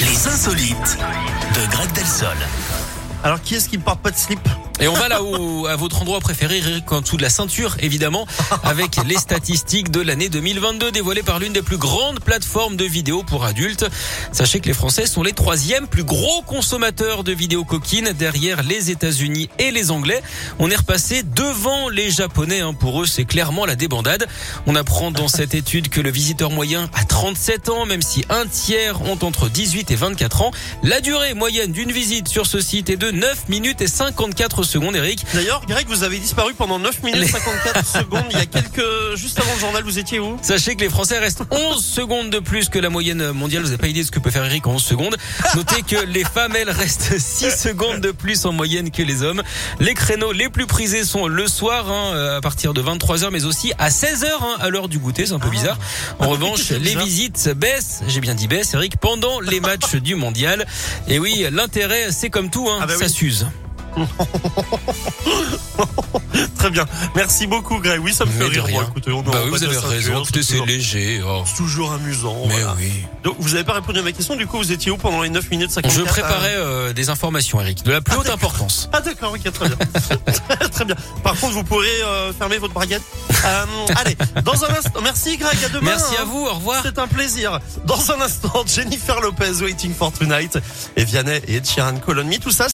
Les insolites de Greg Delsol. Alors, qui est-ce qui ne porte pas de slip? Et on va là où, à votre endroit préféré, en dessous de la ceinture, évidemment, avec les statistiques de l'année 2022 dévoilées par l'une des plus grandes plateformes de vidéos pour adultes. Sachez que les Français sont les troisièmes plus gros consommateurs de vidéos coquines derrière les États-Unis et les Anglais. On est repassé devant les Japonais. Hein. Pour eux, c'est clairement la débandade. On apprend dans cette étude que le visiteur moyen a 37 ans, même si un tiers ont entre 18 et 24 ans. La durée moyenne d'une visite sur ce site est de 9 minutes et 54 secondes, Eric. D'ailleurs, Greg, vous avez disparu pendant 9 minutes 54 secondes. Il y a quelques, juste avant le journal, vous étiez où? Sachez que les Français restent 11 secondes de plus que la moyenne mondiale. Vous n'avez pas idée de ce que peut faire Eric en 11 secondes. Notez que les femmes, elles, restent 6 secondes de plus en moyenne que les hommes. Les créneaux les plus prisés sont le soir, hein, à partir de 23h, mais aussi à 16h, hein, à l'heure du goûter. C'est un peu bizarre. En revanche, les visites baissent, j'ai bien dit baissent, Eric, pendant les matchs du mondial. Et oui, l'intérêt, c'est comme tout, hein, Ah bah ça s'use. Très bien. Merci beaucoup, Greg. Oui, ça me fait Mais rire. rien. Bon, écoutez, on est Bah oui, vous avez raison. Écoutez, c'est léger. oh. c'est toujours amusant. Mais voilà. oui. Donc, vous n'avez pas répondu à ma question. Du coup, vous étiez où pendant les 9 minutes 54 Je préparais euh, des informations, Eric, de la plus haute importance. Ah d'accord, ok, très bien. très bien. Par contre, vous pourrez euh, fermer votre braguette. Euh, allez, dans un instant. Merci Greg, à demain. Merci hein. à vous. Au revoir. C'est un plaisir. Dans un instant, Jennifer Lopez, Waiting for Tonight, et Vianney et Ed Sheeran, Colon Me, tout ça.